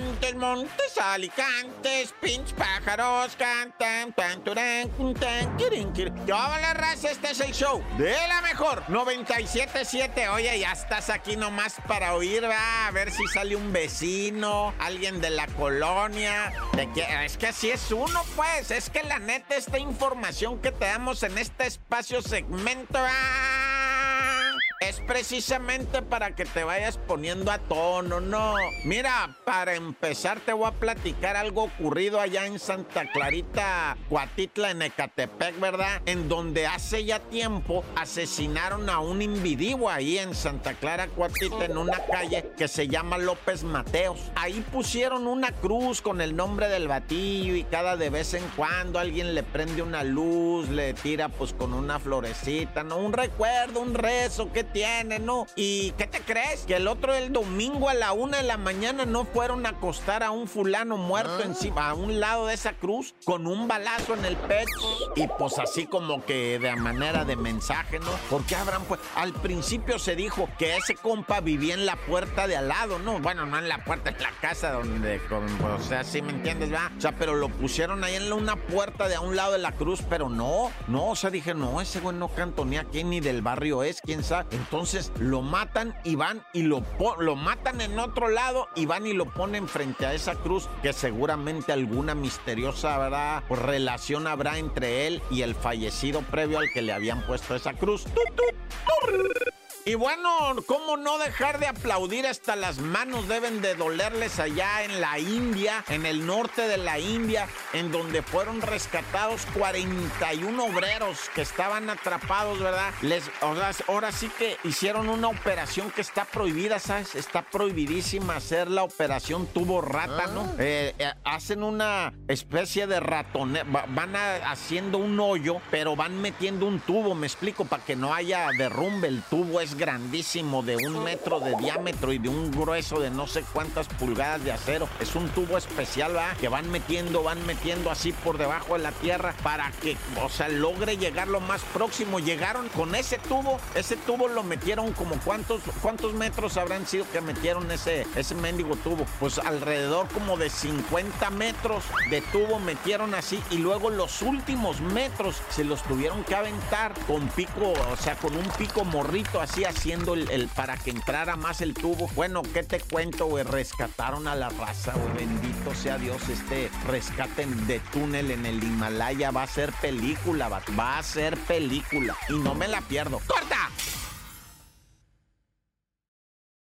Montes, montes, alicantes, pinch pájaros, cantan, tan, turán, tan, quirin, quirin. Yo, la raza, este es el show de la mejor 977. Oye, ya estás aquí nomás para oír, va, a ver si sale un vecino, alguien de la colonia. De es que así es uno, pues. Es que la neta, esta información que te damos en este espacio segmento. ¡ah! Es precisamente para que te vayas poniendo a tono, ¿no? Mira, para empezar te voy a platicar algo ocurrido allá en Santa Clarita, Cuatitla, en Ecatepec, ¿verdad? En donde hace ya tiempo asesinaron a un individuo ahí en Santa Clara, Cuatitla, en una calle que se llama López Mateos. Ahí pusieron una cruz con el nombre del batillo y cada de vez en cuando alguien le prende una luz, le tira pues con una florecita, ¿no? Un recuerdo, un rezo, ¿qué tiene, ¿no? ¿Y qué te crees? Que el otro el domingo a la una de la mañana no fueron a acostar a un fulano muerto Ah. encima, a un lado de esa cruz, con un balazo en el pecho. Y pues así como que de manera de mensaje, ¿no? Porque Abraham, pues, al principio se dijo que ese compa vivía en la puerta de al lado, ¿no? Bueno, no en la puerta, en la casa donde, con- o sea, sí me entiendes, ¿verdad? O sea, pero lo pusieron ahí en una puerta de a un lado de la cruz, pero no, no, o sea, dije, no, ese güey no cantonea aquí ni del barrio es, quién sabe. Entonces lo matan y van y lo, lo matan en otro lado y van y lo ponen frente a esa cruz que seguramente alguna misteriosa. Pues, relación habrá entre él y el fallecido previo al que le habían puesto esa cruz. ¡Tut, tut, tur! Y bueno, ¿cómo no dejar de aplaudir hasta las manos deben de dolerles allá en la India, en el norte de la India, en donde fueron rescatados 41 obreros que estaban atrapados, ¿verdad? Les, o sea, ahora sí que hicieron una operación que está prohibida, ¿sabes? Está prohibidísima hacer la operación tubo rata, ¿no? Eh, eh, hacen una especie de ratone, va- van a- haciendo un hoyo, pero van metiendo un tubo, me explico, para que no haya derrumbe. El tubo es grandísimo, de un metro de diámetro y de un grueso de no sé cuántas pulgadas de acero. Es un tubo especial, ¿verdad? Que van metiendo, van metiendo así por debajo de la tierra para que, o sea, logre llegar lo más próximo. Llegaron con ese tubo, ese tubo lo metieron como cuántos, cuántos metros habrán sido que metieron ese, ese mendigo tubo. Pues alrededor como de 50 metros de tubo metieron así y luego los últimos metros se los tuvieron que aventar con pico, o sea, con un pico morrito haciendo el, el- para que entrara más el tubo. Bueno, ¿qué te cuento, güey? Rescataron a la raza, güey. Bendito sea Dios, este rescate de túnel en el Himalaya va a ser película, va, va a ser película. Y no me la pierdo. ¡Corta!